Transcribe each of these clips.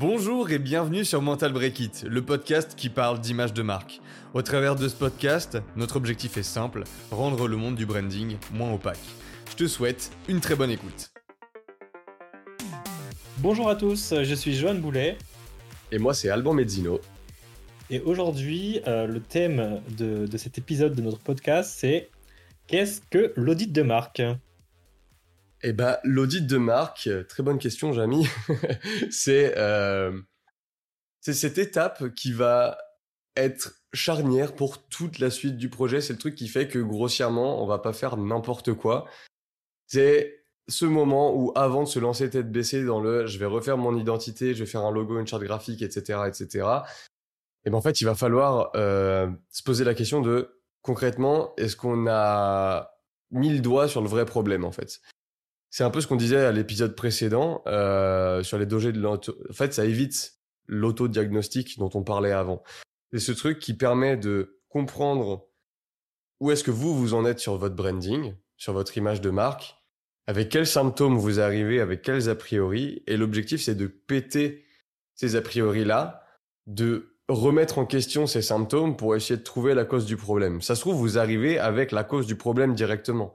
Bonjour et bienvenue sur Mental Break It, le podcast qui parle d'image de marque. Au travers de ce podcast, notre objectif est simple, rendre le monde du branding moins opaque. Je te souhaite une très bonne écoute. Bonjour à tous, je suis Johan Boulet. Et moi c'est Alban Mezzino. Et aujourd'hui, euh, le thème de, de cet épisode de notre podcast, c'est qu'est-ce que l'audit de marque? Eh ben, l'audit de marque, très bonne question, Jamy. Euh, c'est cette étape qui va être charnière pour toute la suite du projet. C'est le truc qui fait que grossièrement, on va pas faire n'importe quoi. C'est ce moment où, avant de se lancer tête baissée dans le, je vais refaire mon identité, je vais faire un logo, une charte graphique, etc., etc. Et ben en fait, il va falloir euh, se poser la question de concrètement, est-ce qu'on a mis le doigt sur le vrai problème en fait? C'est un peu ce qu'on disait à l'épisode précédent euh, sur les dangers de l'auto. En fait, ça évite l'autodiagnostic dont on parlait avant. C'est ce truc qui permet de comprendre où est-ce que vous vous en êtes sur votre branding, sur votre image de marque, avec quels symptômes vous arrivez, avec quels a priori. Et l'objectif, c'est de péter ces a priori là, de remettre en question ces symptômes pour essayer de trouver la cause du problème. Ça se trouve, vous arrivez avec la cause du problème directement.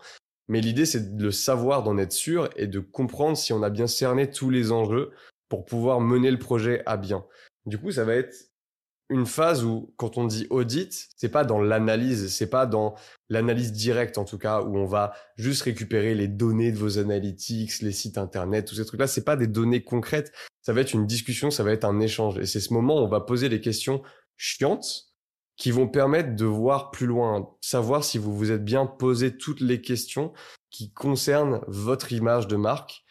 Mais l'idée, c'est de le savoir, d'en être sûr et de comprendre si on a bien cerné tous les enjeux pour pouvoir mener le projet à bien. Du coup, ça va être une phase où, quand on dit audit, c'est pas dans l'analyse, c'est pas dans l'analyse directe en tout cas, où on va juste récupérer les données de vos analytics, les sites internet, tous ces trucs-là. C'est pas des données concrètes. Ça va être une discussion, ça va être un échange. Et c'est ce moment où on va poser les questions chiantes qui vont permettre de voir plus loin, savoir si vous vous êtes bien posé toutes les questions qui concernent votre image de marque.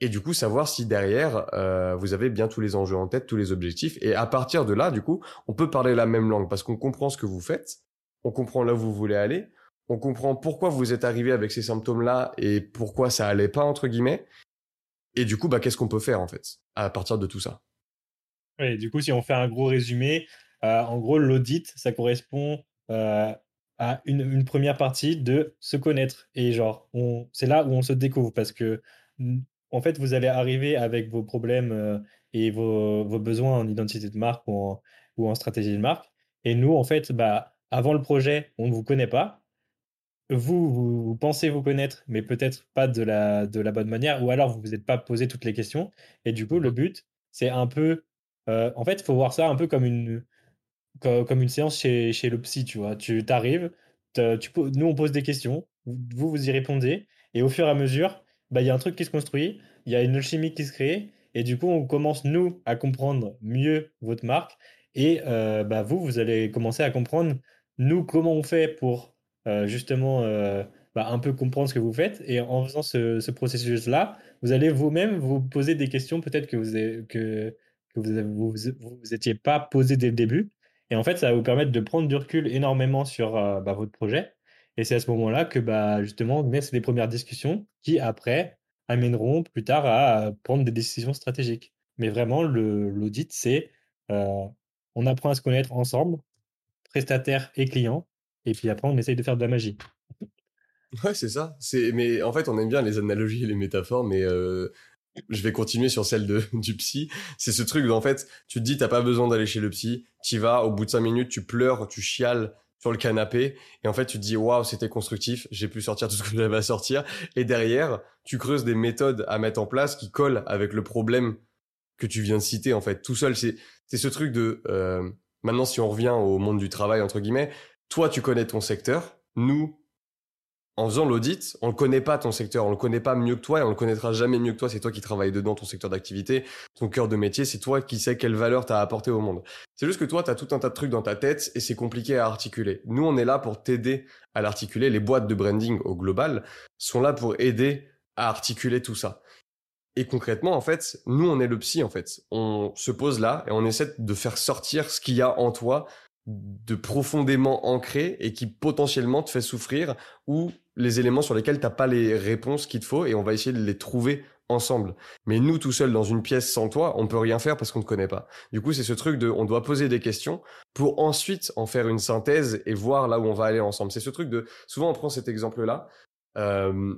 Et du coup savoir si derrière euh, vous avez bien tous les enjeux en tête, tous les objectifs. Et à partir de là du coup on peut parler la même langue parce qu'on comprend ce que vous faites, on comprend là où vous voulez aller, on comprend pourquoi vous êtes arrivé avec ces symptômes là et pourquoi ça allait pas entre guillemets. Et du coup bah qu'est-ce qu'on peut faire en fait à partir de tout ça? Oui, du coup si on fait un gros résumé, en gros, l'audit, ça correspond euh, à une, première partie de se connaître. Et genre, c'est là où on se découvre parce que, en fait, vous allez arriver avec vos problèmes euh, et vos, besoins en identité de marque ou en, stratégie de marque. Et nous, en fait, bah, avant le projet, on ne vous connaît pas. Vous, vous, pensez vous connaître, mais peut-être pas de la, de la bonne manière, ou alors vous ne vous êtes pas posé toutes les questions. Et du coup, le but, c'est un peu. en fait, il faut voir ça un peu comme une, comme une séance chez, chez le psy, tu vois. Tu t'arrives, tu, nous on pose des questions, vous vous y répondez, et au fur et à mesure, bah, il y a un truc qui se construit, il y a une alchimie qui se crée, et du coup on commence nous à comprendre mieux votre marque, et euh, bah, vous, vous allez commencer à comprendre nous comment on fait pour euh, justement euh, bah, un peu comprendre ce que vous faites, et en faisant ce, ce processus-là, vous allez vous-même vous poser des questions peut-être que vous avez, que, que vous, vous, vous, étiez pas posé dès le début, et en fait, ça va vous permettre de prendre du recul énormément sur euh, bah, votre projet. Et c'est à ce moment-là que bah, justement naissent les premières discussions qui, après, amèneront plus tard à prendre des décisions stratégiques. Mais vraiment, l'audit, c'est euh, on apprend à se connaître ensemble, prestataire et client, et puis après, on essaye de faire de la magie. Ouais, c'est ça. Mais en fait, on aime bien les analogies et les métaphores, mais euh, je vais continuer sur celle de, du psy. C'est ce truc en fait, tu te dis, t'as pas besoin d'aller chez le psy. Tu vas, au bout de cinq minutes, tu pleures, tu chiales sur le canapé. Et en fait, tu te dis, waouh, c'était constructif. J'ai pu sortir tout ce que j'avais à sortir. Et derrière, tu creuses des méthodes à mettre en place qui collent avec le problème que tu viens de citer, en fait. Tout seul, c'est, c'est ce truc de, euh, maintenant, si on revient au monde du travail, entre guillemets, toi, tu connais ton secteur. Nous, en faisant l'audit, on ne connaît pas ton secteur, on le connaît pas mieux que toi et on le connaîtra jamais mieux que toi. C'est toi qui travailles dedans, ton secteur d'activité, ton cœur de métier, c'est toi qui sais quelle valeur t'as apporté au monde. C'est juste que toi, tu as tout un tas de trucs dans ta tête et c'est compliqué à articuler. Nous, on est là pour t'aider à l'articuler. Les boîtes de branding au global sont là pour aider à articuler tout ça. Et concrètement, en fait, nous, on est le psy, en fait. On se pose là et on essaie de faire sortir ce qu'il y a en toi de profondément ancré et qui potentiellement te fait souffrir ou les éléments sur lesquels t'as pas les réponses qu'il te faut et on va essayer de les trouver ensemble. Mais nous, tout seuls dans une pièce sans toi, on peut rien faire parce qu'on ne connaît pas. Du coup, c'est ce truc de, on doit poser des questions pour ensuite en faire une synthèse et voir là où on va aller ensemble. C'est ce truc de, souvent on prend cet exemple-là, euh,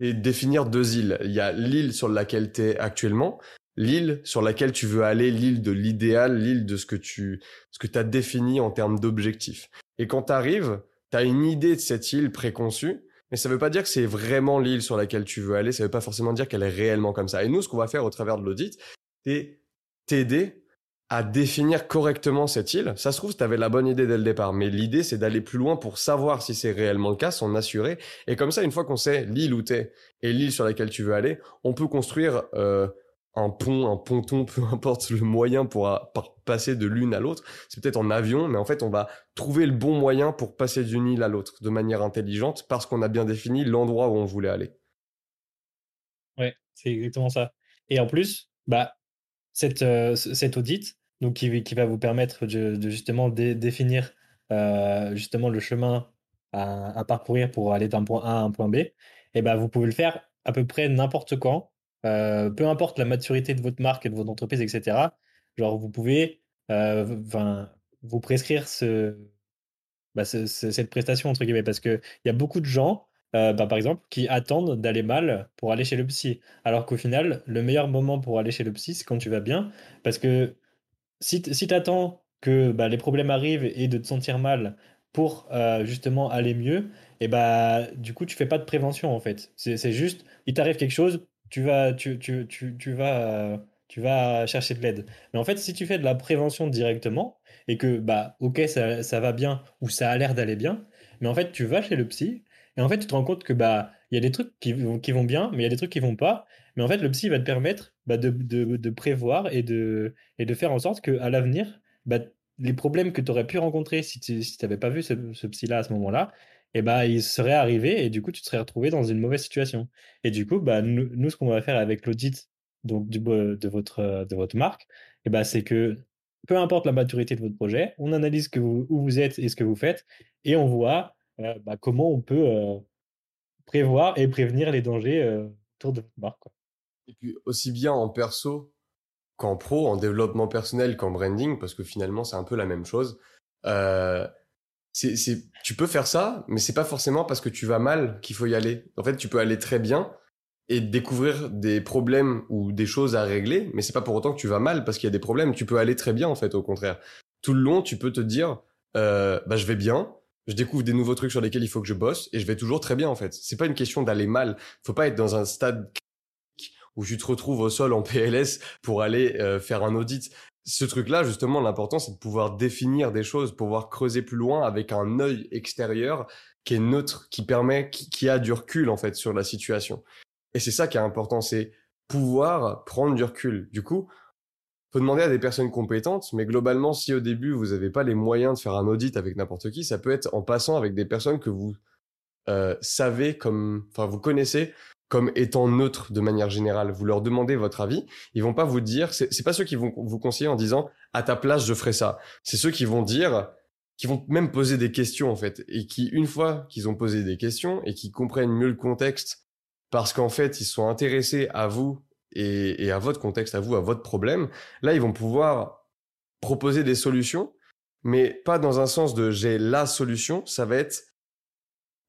et définir deux îles. Il y a l'île sur laquelle tu es actuellement, l'île sur laquelle tu veux aller, l'île de l'idéal, l'île de ce que tu ce que as défini en termes d'objectifs. Et quand tu arrives, tu as une idée de cette île préconçue, mais ça veut pas dire que c'est vraiment l'île sur laquelle tu veux aller, ça veut pas forcément dire qu'elle est réellement comme ça. Et nous, ce qu'on va faire au travers de l'audit, c'est t'aider à définir correctement cette île. Ça se trouve, tu avais la bonne idée dès le départ, mais l'idée, c'est d'aller plus loin pour savoir si c'est réellement le cas, s'en assurer. Et comme ça, une fois qu'on sait l'île où t'es et l'île sur laquelle tu veux aller, on peut construire euh, un pont, un ponton, peu importe le moyen pour, passer de l'une à l'autre. C'est peut-être en avion, mais en fait, on va trouver le bon moyen pour passer d'une île à l'autre de manière intelligente parce qu'on a bien défini l'endroit où on voulait aller. Ouais, c'est exactement ça. Et en plus, bah, cette, euh, audit, qui, va vous permettre de, justement définir euh, justement le chemin à, parcourir pour aller d'un point A à un point B, et eh ben vous pouvez le faire à peu près n'importe quand, euh, peu importe la maturité de votre marque et de votre entreprise, etc. Genre, vous pouvez euh, vous prescrire bah, cette prestation, entre guillemets, parce qu'il y a beaucoup de gens, euh, bah, par exemple, qui attendent d'aller mal pour aller chez le psy. Alors qu'au final, le meilleur moment pour aller chez le psy, c'est quand tu vas bien, parce que si, si tu attends que bah, les problèmes arrivent et de te sentir mal pour justement aller mieux, et bah du coup tu fais pas de prévention en fait. C'est juste, il t'arrive quelque chose, tu vas, tu, tu, tu, tu vas, tu vas chercher de l'aide. Mais en fait, si tu fais de la prévention directement et que, bah, ok, ça, ça va bien ou ça a l'air d'aller bien, mais en fait, tu vas chez le psy et en fait, tu te rends compte que, bah, il y a des trucs qui, qui vont bien, mais il y a des trucs qui vont pas. Mais en fait, le psy va te permettre bah, de, de, de, prévoir et de, et de faire en sorte qu'à l'avenir, bah, les problèmes que tu aurais pu rencontrer si tu n'avais pas vu ce, ce psy-là à ce moment-là, et bah, il serait arrivé et du coup, tu te serais retrouvé dans une mauvaise situation. Et du coup, bah, nous, ce qu'on va faire avec l'audit du, de, votre, de votre marque, et bah, c'est que peu importe la maturité de votre projet, on analyse où vous êtes et ce que vous faites et on voit euh, bah, comment on peut euh, prévoir et prévenir les dangers euh, autour de votre marque. Et puis aussi bien en perso qu'en pro, en développement personnel qu'en branding, parce que finalement c'est un peu la même chose. Euh, c'est, c'est, tu peux faire ça, mais c'est pas forcément parce que tu vas mal qu'il faut y aller. En fait, tu peux aller très bien et découvrir des problèmes ou des choses à régler, mais c'est pas pour autant que tu vas mal parce qu'il y a des problèmes. Tu peux aller très bien, en fait, au contraire. Tout le long, tu peux te dire, euh, bah, je vais bien, je découvre des nouveaux trucs sur lesquels il faut que je bosse et je vais toujours très bien, en fait. C'est pas une question d'aller mal. Faut pas être dans un stade où tu te retrouves au sol en PLS pour aller euh, faire un audit ce truc-là, justement, l'important, c'est de pouvoir définir des choses, pouvoir creuser plus loin avec un œil extérieur qui est neutre, qui permet, qui, a du recul, en fait, sur la situation. Et c'est ça qui est important, c'est pouvoir prendre du recul. Du coup, faut demander à des personnes compétentes, mais globalement, si au début, vous n'avez pas les moyens de faire un audit avec n'importe qui, ça peut être en passant avec des personnes que vous euh, savez comme, enfin, vous connaissez comme étant neutres de manière générale. Vous leur demandez votre avis, ils vont pas vous dire, c'est pas ceux qui vont vous conseiller en disant à ta place je ferai ça. C'est ceux qui vont dire, qui vont même poser des questions en fait, et qui une fois qu'ils ont posé des questions et qui comprennent mieux le contexte, parce qu'en fait ils sont intéressés à vous et, et à votre contexte, à vous, à votre problème, là ils vont pouvoir proposer des solutions, mais pas dans un sens de j'ai la solution, ça va être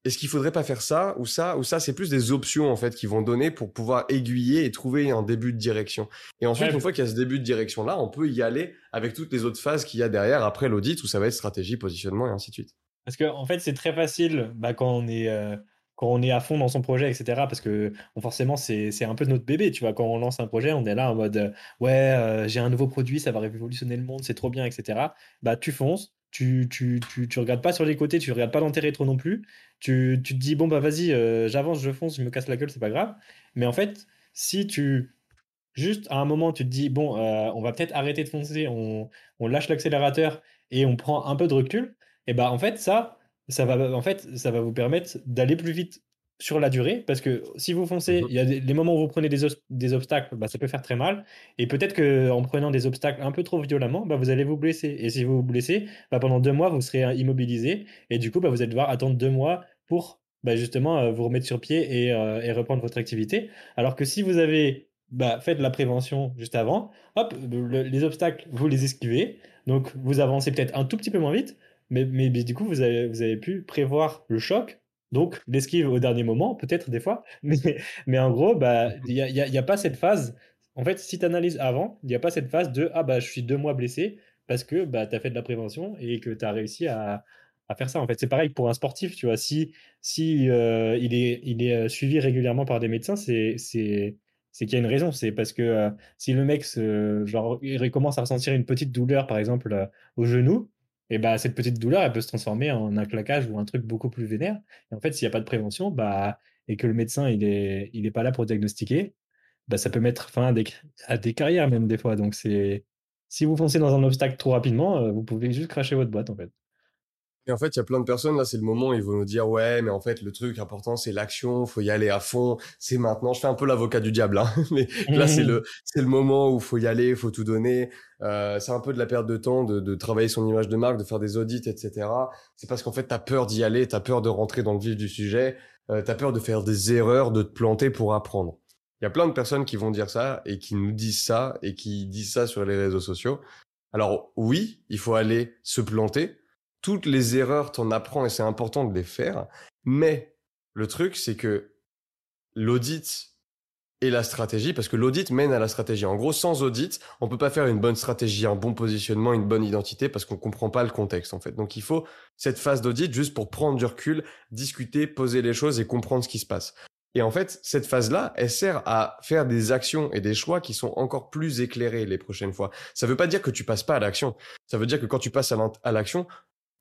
est-ce qu'il faudrait pas faire ça ou ça ou ça C'est plus des options en fait qui vont donner pour pouvoir aiguiller et trouver un début de direction. Et ensuite, une fois qu'il y a ce début de direction là, on peut y aller avec toutes les autres phases qu'il y a derrière après l'audit où ça va être stratégie, positionnement et ainsi de suite. Parce qu'en en fait, c'est très facile bah, quand on est euh, quand on est à fond dans son projet, etc. Parce que forcément, c'est un peu notre bébé, tu vois. Quand on lance un projet, on est là en mode euh, ouais, euh, j'ai un nouveau produit, ça va révolutionner le monde, c'est trop bien, etc. Bah, tu fonces, tu, tu, tu, tu, regardes pas sur les côtés, tu regardes pas l'intérêt trop non plus. Tu, tu, te dis, bon, bah vas-y, euh, j'avance, je fonce, je me casse la gueule, c'est pas grave. Mais en fait, si tu. Juste à un moment, tu te dis, bon, euh, on va peut-être arrêter de foncer, on, on lâche l'accélérateur et on prend un peu de recul, et bah en fait, ça, ça va, en fait, ça va vous permettre d'aller plus vite sur la durée, parce que si vous foncez, mhm. il y a des, moments où vous prenez des, des obstacles, bah, ça peut faire très mal. Et peut-être qu'en prenant des obstacles un peu trop violemment, bah, vous allez vous blesser. Et si vous vous blessez, bah, pendant deux mois, vous serez immobilisé. Et du coup, bah, vous allez devoir attendre deux mois pour bah, justement euh, vous remettre sur pied et, euh, et, reprendre votre activité. Alors que si vous avez bah, fait de la prévention juste avant, hop, les obstacles, vous les esquivez. Donc vous avancez peut-être un tout petit peu moins vite, mais, mais, mais du coup, vous avez, vous avez pu prévoir le choc donc, l'esquive au dernier moment, peut-être des fois. Mais, en gros, bah, il n'y a, y a, pas cette phase en fait, si tu analyses avant, il n'y a pas cette phase de ah bah je suis deux mois blessé parce que bah, tu as fait de la prévention et que tu as réussi à, faire ça. En fait, c'est pareil pour un sportif, tu vois. Si, euh, il, est, euh, suivi régulièrement par des médecins, c'est qu'il y a une raison. C'est parce que euh, si le mec commence à ressentir une petite douleur, par exemple, au genou, et bah, cette petite douleur, elle peut se transformer en un claquage ou un truc beaucoup plus vénère. Et en fait, s'il n'y a pas de prévention, bah, et que le médecin il est, il est pas là pour diagnostiquer, bah, ça peut mettre fin à des, à des carrières même des fois. Donc c'est si vous foncez dans un obstacle trop rapidement, euh, vous pouvez juste cracher votre boîte en fait. Et en fait, il y a plein de personnes, là, c'est le moment ils vont nous dire, ouais, mais en fait, le truc important, c'est l'action, faut y aller à fond, c'est maintenant. Je fais un peu l'avocat du diable, hein, mais là, c'est le, c'est le moment où faut y aller, faut tout donner. Euh, c'est un peu de la perte de temps de, de, travailler son image de marque, de faire des audits, etc. C'est parce qu'en fait, t'as peur d'y aller, t'as peur de rentrer dans le vif du sujet, euh, t'as peur de faire des erreurs, de te planter pour apprendre. Il y a plein de personnes qui vont dire ça et qui nous disent ça et qui disent ça sur les réseaux sociaux. Alors oui, il faut aller se planter. Toutes les erreurs, t'en apprends et c'est important de les faire. Mais le truc, c'est que l'audit et la stratégie, parce que l'audit mène à la stratégie. En gros, sans audit, on peut pas faire une bonne stratégie, un bon positionnement, une bonne identité, parce qu'on comprend pas le contexte, en fait. Donc, il faut cette phase d'audit juste pour prendre du recul, discuter, poser les choses et comprendre ce qui se passe. Et en fait, cette phase-là, elle sert à faire des actions et des choix qui sont encore plus éclairés les prochaines fois. Ça veut pas dire que tu passes pas à l'action. Ça veut dire que quand tu passes à l'action,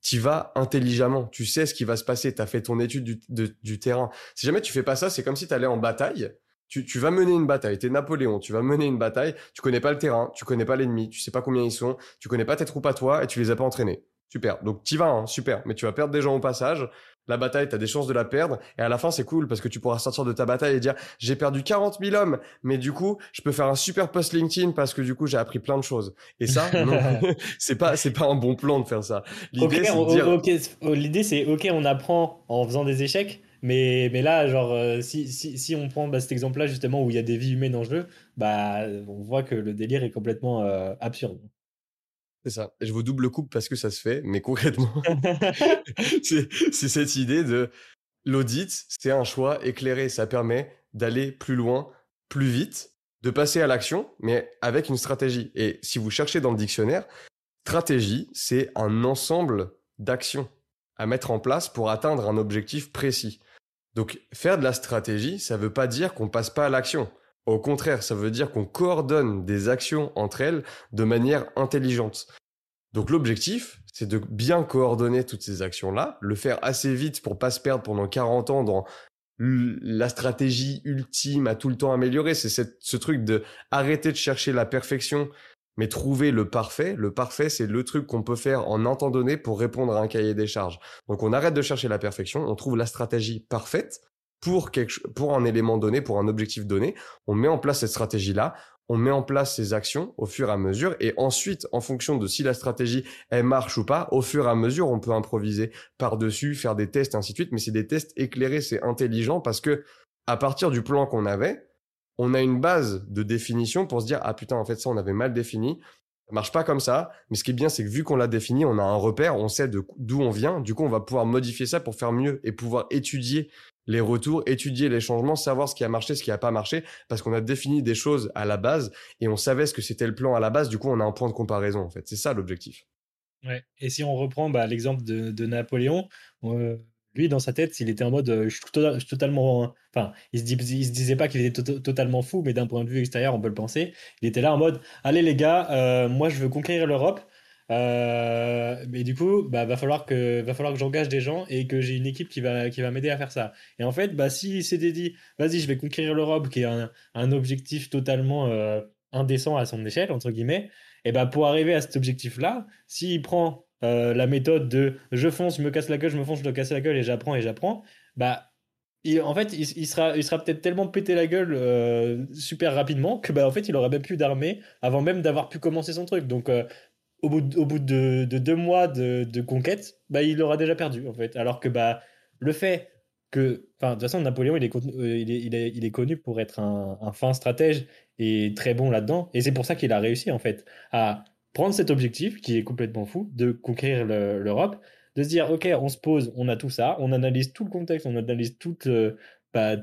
tu vas intelligemment. Tu sais ce qui va se passer. Tu as fait ton étude du, du, terrain. Si jamais tu fais pas ça, c'est comme si tu allais en bataille. Tu, tu vas mener une bataille. Tu es Napoléon. Tu vas mener une bataille. Tu connais pas le terrain. Tu connais pas l'ennemi. Tu sais pas combien ils sont. Tu connais pas tes troupes à toi et tu les as pas entraînés. Super. Donc tu vas, hein, super. Mais tu vas perdre des gens au passage la bataille, tu as des chances de la perdre. Et à la fin, c'est cool parce que tu pourras sortir de ta bataille et dire j'ai perdu 40 000 hommes, mais du coup, je peux faire un super post LinkedIn parce que du coup, j'ai appris plein de choses. Et ça, c'est pas c'est pas un bon plan de faire ça. L'idée, c'est oh, l'idée, c'est ok, on apprend en faisant des échecs. Mais, mais là, genre, euh, si, si, si on prend bah, cet exemple-là, justement, où il y a des vies humaines en jeu, bah, on voit que le délire est complètement euh, absurde. C'est ça. je vous double coupe parce que ça se fait, mais concrètement, c'est cette idée de l'audit, c'est un choix éclairé. Ça permet d'aller plus loin, plus vite, de passer à l'action, mais avec une stratégie. Et si vous cherchez dans le dictionnaire, stratégie, c'est un ensemble d'actions à mettre en place pour atteindre un objectif précis. Donc, faire de la stratégie, ça ne veut pas dire qu'on passe pas à l'action. Au contraire, ça veut dire qu'on coordonne des actions entre elles de manière intelligente. Donc l'objectif, c'est de bien coordonner toutes ces actions-là, le faire assez vite pour pas se perdre pendant 40 ans dans la stratégie ultime à tout le temps améliorer. C'est ce truc de arrêter de chercher la perfection, mais trouver le parfait. Le parfait, c'est le truc qu'on peut faire en un temps donné pour répondre à un cahier des charges. Donc on arrête de chercher la perfection, on trouve la stratégie parfaite pour, quelque, pour un élément donné, pour un objectif donné. On met en place cette stratégie-là, on met en place ces actions au fur et à mesure et ensuite, en fonction de si la stratégie elle marche ou pas, au fur et à mesure, on peut improviser par-dessus, faire des tests, ainsi de suite. Mais c'est des tests éclairés, c'est intelligent parce que à partir du plan qu'on avait, on a une base de définition pour se dire ah putain en fait ça on avait mal défini ça marche pas comme ça, mais ce qui est bien, c'est que vu qu'on l'a défini, on a un repère, on sait d'où on vient. Du coup, on va pouvoir modifier ça pour faire mieux et pouvoir étudier les retours, étudier les changements, savoir ce qui a marché, ce qui a pas marché, parce qu'on a défini des choses à la base et on savait ce que c'était le plan à la base. Du coup, on a un point de comparaison en fait. C'est ça l'objectif. Ouais. Et si on reprend bah, l'exemple de, Napoléon, euh, lui, dans sa tête, s'il était en mode, euh, je, suis totalement. Enfin, il se, se disait pas qu'il était totalement fou, mais d'un point de vue extérieur, on peut le penser. Il était là en mode, allez les gars, euh, moi je veux conquérir l'Europe. Euh, mais du coup, bah, va falloir que, va falloir que j'engage des gens et que j'ai une équipe qui va, qui va m'aider à faire ça. Et en fait, bah, s'il s'était dit, vas-y, je vais conquérir l'Europe, qui est un, un objectif totalement indécent à son échelle, entre guillemets, et bah, pour arriver à cet objectif-là, s'il prend euh, la méthode de je fonce, je me casse la gueule, je me fonce, je dois casser la gueule et j'apprends et j'apprends, bah, en fait, il, sera, il sera peut-être tellement pété la gueule euh, super rapidement que bah, en fait, il aura même plus d'armée avant même d'avoir pu commencer son truc. Donc, euh, au bout, de, au bout de, deux mois de, conquête, bah, il aura déjà perdu en fait. Alors que bah, le fait que, de toute façon, Napoléon, il est, il est, il est, connu pour être un, un fin stratège et très bon là-dedans. Et c'est pour ça qu'il a réussi en fait à prendre cet objectif qui est complètement fou de conquérir l'Europe, de se dire ok, on se pose, on a tout ça, on analyse tout le contexte, on analyse toute, euh, bah,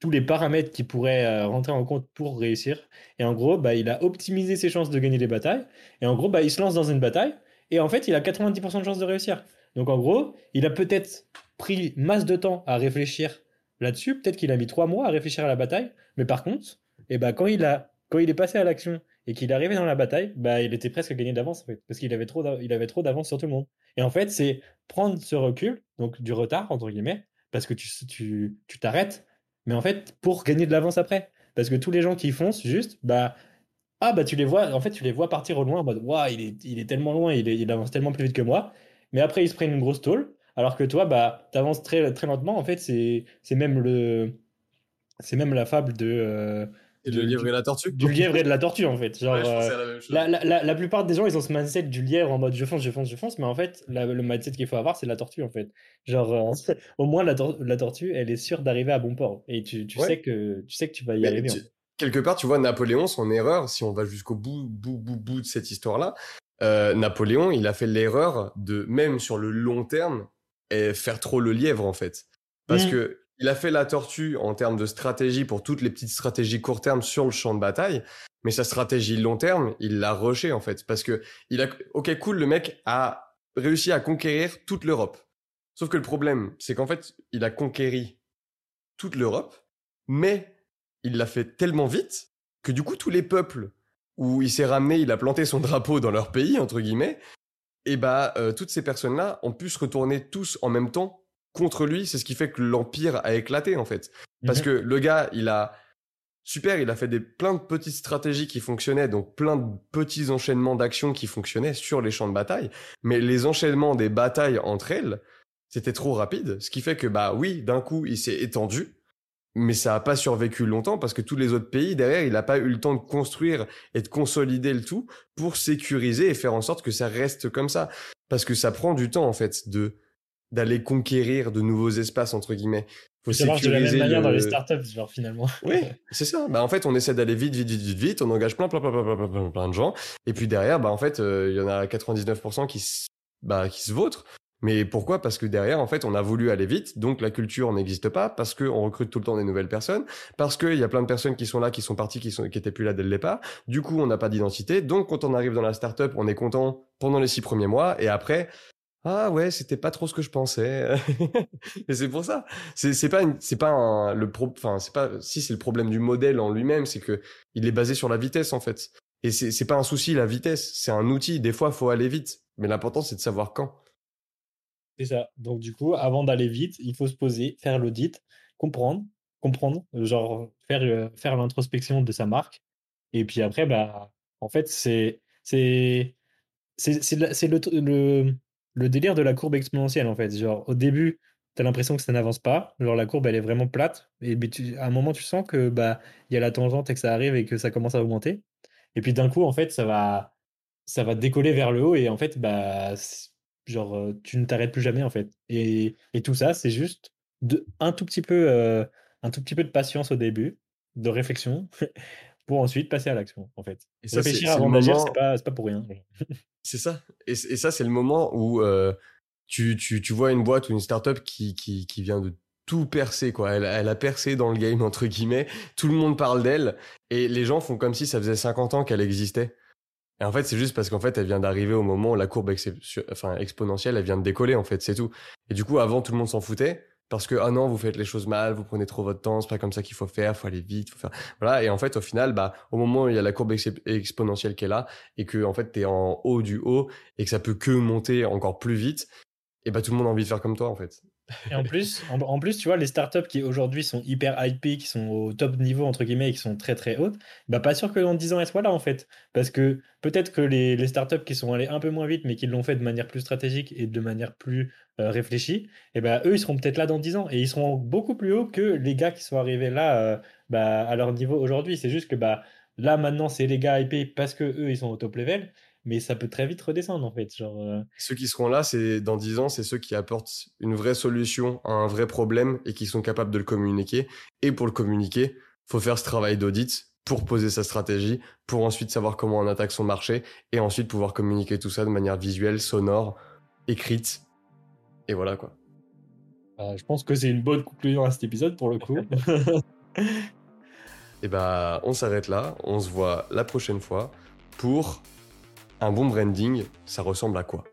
tous les paramètres qui pourraient euh, rentrer en compte pour réussir. Et en gros, bah, il a optimisé ses chances de gagner des batailles. Et en gros, bah, il se lance dans une bataille. Et en fait, il a 90% de chances de réussir. Donc en gros, il a peut-être pris masse de temps à réfléchir là-dessus. Peut-être qu'il a mis trois mois à réfléchir à la bataille. Mais par contre, eh bah, quand, il a, quand il est passé à l'action et qu'il est arrivé dans la bataille, bah, il était presque gagné d'avance, en fait, parce qu'il avait trop d'avance sur tout le monde. Et en fait, c'est prendre ce recul, donc du retard, entre guillemets, parce que tu t'arrêtes, tu, t'arrêtes, mais en fait, pour gagner de l'avance après. Parce que tous les gens qui foncent, juste, bah, ah, bah, tu les vois, en fait, tu les vois partir au loin en mode, waouh, il est, il tellement loin, il, il avance tellement plus vite que moi. Mais après, ils se prennent une grosse tôle, alors que toi, bah, tu avances très, très lentement. En fait, c'est même le. C'est même la fable de. Euh, et le lièvre et la tortue Du lièvre et de la tortue, en fait. Genre, la, la, la, la, plupart des gens, ils ont ce mindset du lièvre en mode je fonce, je fonce, je fonce. Mais en fait, le mindset qu'il faut avoir, c'est la tortue, en fait. Genre, euh, au moins, la, tortue, elle est sûre d'arriver à bon port. Et tu, tu sais, que, tu sais que tu vas y arriver. Quelque part, tu vois, Napoléon, son erreur, si on va jusqu'au bout, bout, bout, bout de cette histoire-là, euh, Napoléon, il a fait l'erreur de, même sur le long terme, faire trop le lièvre, en fait. Parce mmh. que il a fait la tortue en termes de stratégie pour toutes les petites stratégies court terme sur le champ de bataille, mais sa stratégie long terme, il l'a rushé en fait, parce que il a, ok cool, le mec a réussi à conquérir toute l'Europe. Sauf que le problème, c'est qu'en fait, il a conquéri toute l'Europe, mais il l'a fait tellement vite que du coup tous les peuples où il s'est ramené, il a planté son drapeau dans leur pays entre guillemets, et bah euh, toutes ces personnes-là ont pu se retourner tous en même temps contre lui, c'est ce qui fait que l'empire a éclaté en fait. Parce mhm. que le gars, il a super, il a fait des plein de petites stratégies qui fonctionnaient, donc plein de petits enchaînements d'actions qui fonctionnaient sur les champs de bataille, mais les enchaînements des batailles entre elles, c'était trop rapide, ce qui fait que bah oui, d'un coup, il s'est étendu, mais ça a pas survécu longtemps parce que tous les autres pays derrière, il n'a pas eu le temps de construire et de consolider le tout pour sécuriser et faire en sorte que ça reste comme ça parce que ça prend du temps en fait de d'aller conquérir de nouveaux espaces entre guillemets. Faut ça marche de la même manière dans les startups, genre finalement. Oui, c'est ça. Bah en fait, on essaie d'aller vite, vite, vite, vite, vite. On engage plein, plein, plein, plein, plein, plein, plein de gens. Et puis derrière, bah en fait, euh, il y en a 99% qui se, bah qui se vautrent. Mais pourquoi? Parce que derrière, en fait, on a voulu aller vite, donc la culture n'existe pas, parce qu'on recrute tout le temps des nouvelles personnes, parce qu'il y a plein de personnes qui sont là, qui sont parties, qui sont, qui plus là dès le départ. Du coup, on n'a pas d'identité. Donc, quand on arrive dans la startup, on est content pendant les six premiers mois, et après, ah ouais, c'était pas trop ce que je pensais. et c'est pour ça. C'est pas pas un, le pro, c'est pas si c'est le problème du modèle en lui-même, c'est que il est basé sur la vitesse en fait. Et c'est c'est pas un souci la vitesse, c'est un outil. Des fois, faut aller vite, mais l'important c'est de savoir quand. C'est ça. Donc du coup, avant d'aller vite, il faut se poser, faire l'audit, comprendre, comprendre, genre faire euh, faire l'introspection de sa marque. Et puis après, bah en fait c'est c'est c'est le, le le délire de la courbe exponentielle, en fait. Genre, au début, tu as l'impression que ça n'avance pas. Genre, la courbe, elle est vraiment plate. Et à un moment, tu sens que bah il y a la tangente et que ça arrive et que ça commence à augmenter. Et puis d'un coup, en fait, ça va, ça va décoller vers le haut. Et en fait, bah, genre, euh, tu ne t'arrêtes plus jamais, en fait. Et, et tout ça, c'est juste de, un, tout petit peu, euh, un tout petit peu de patience au début, de réflexion, pour ensuite passer à l'action, en fait. Et ça, Réfléchir avant d'agir, c'est pas, pas pour rien. C'est ça. Et, et, ça, c'est le moment où euh, tu, tu, tu, vois une boîte ou une startup qui, qui, qui vient de tout percer, quoi. Elle, elle, a percé dans le game, entre guillemets. Tout le monde parle d'elle. Et les gens font comme si ça faisait 50 ans qu'elle existait. Et en fait, c'est juste parce qu'en fait, elle vient d'arriver au moment où la courbe enfin, exponentielle, elle vient de décoller, en fait, c'est tout. Et du coup, avant, tout le monde s'en foutait parce que ah non vous faites les choses mal vous prenez trop votre temps c'est pas comme ça qu'il faut faire faut aller vite faut faire voilà. Et en fait au final bah au moment où il y a la courbe exponentielle qui est là et que en fait t'es en haut du haut et que ça peut que monter encore plus vite et bah tout le monde a envie de faire comme toi en fait et en plus, en, plus, tu vois, les startups qui aujourd'hui sont hyper IP, qui sont au top niveau, entre guillemets, et qui sont très très hautes, bah pas sûr que dans 10 ans elles soient là en fait. Parce que peut-être que les, startups qui sont allées un peu moins vite, mais qui l'ont fait de manière plus stratégique et de manière plus euh, réfléchie, et bah eux ils seront peut-être là dans 10 ans. Et ils seront beaucoup plus hauts que les gars qui sont arrivés là euh, bah, à leur niveau aujourd'hui. C'est juste que bah, là maintenant c'est les gars IP parce que eux ils sont au top level mais ça peut très vite redescendre en fait. Genre, euh. Ceux qui seront là, c'est dans 10 ans, c'est ceux qui apportent une vraie solution à un vrai problème et qui sont capables de le communiquer. Et pour le communiquer, faut faire ce travail d'audit pour poser sa stratégie, pour ensuite savoir comment on attaque son marché et ensuite pouvoir communiquer tout ça de manière visuelle, sonore, écrite. Et voilà quoi. Bah, je pense que c'est une bonne conclusion à cet épisode pour le coup. Et bah, on s'arrête là. On se voit la prochaine fois pour un bon branding. Ça ressemble à quoi?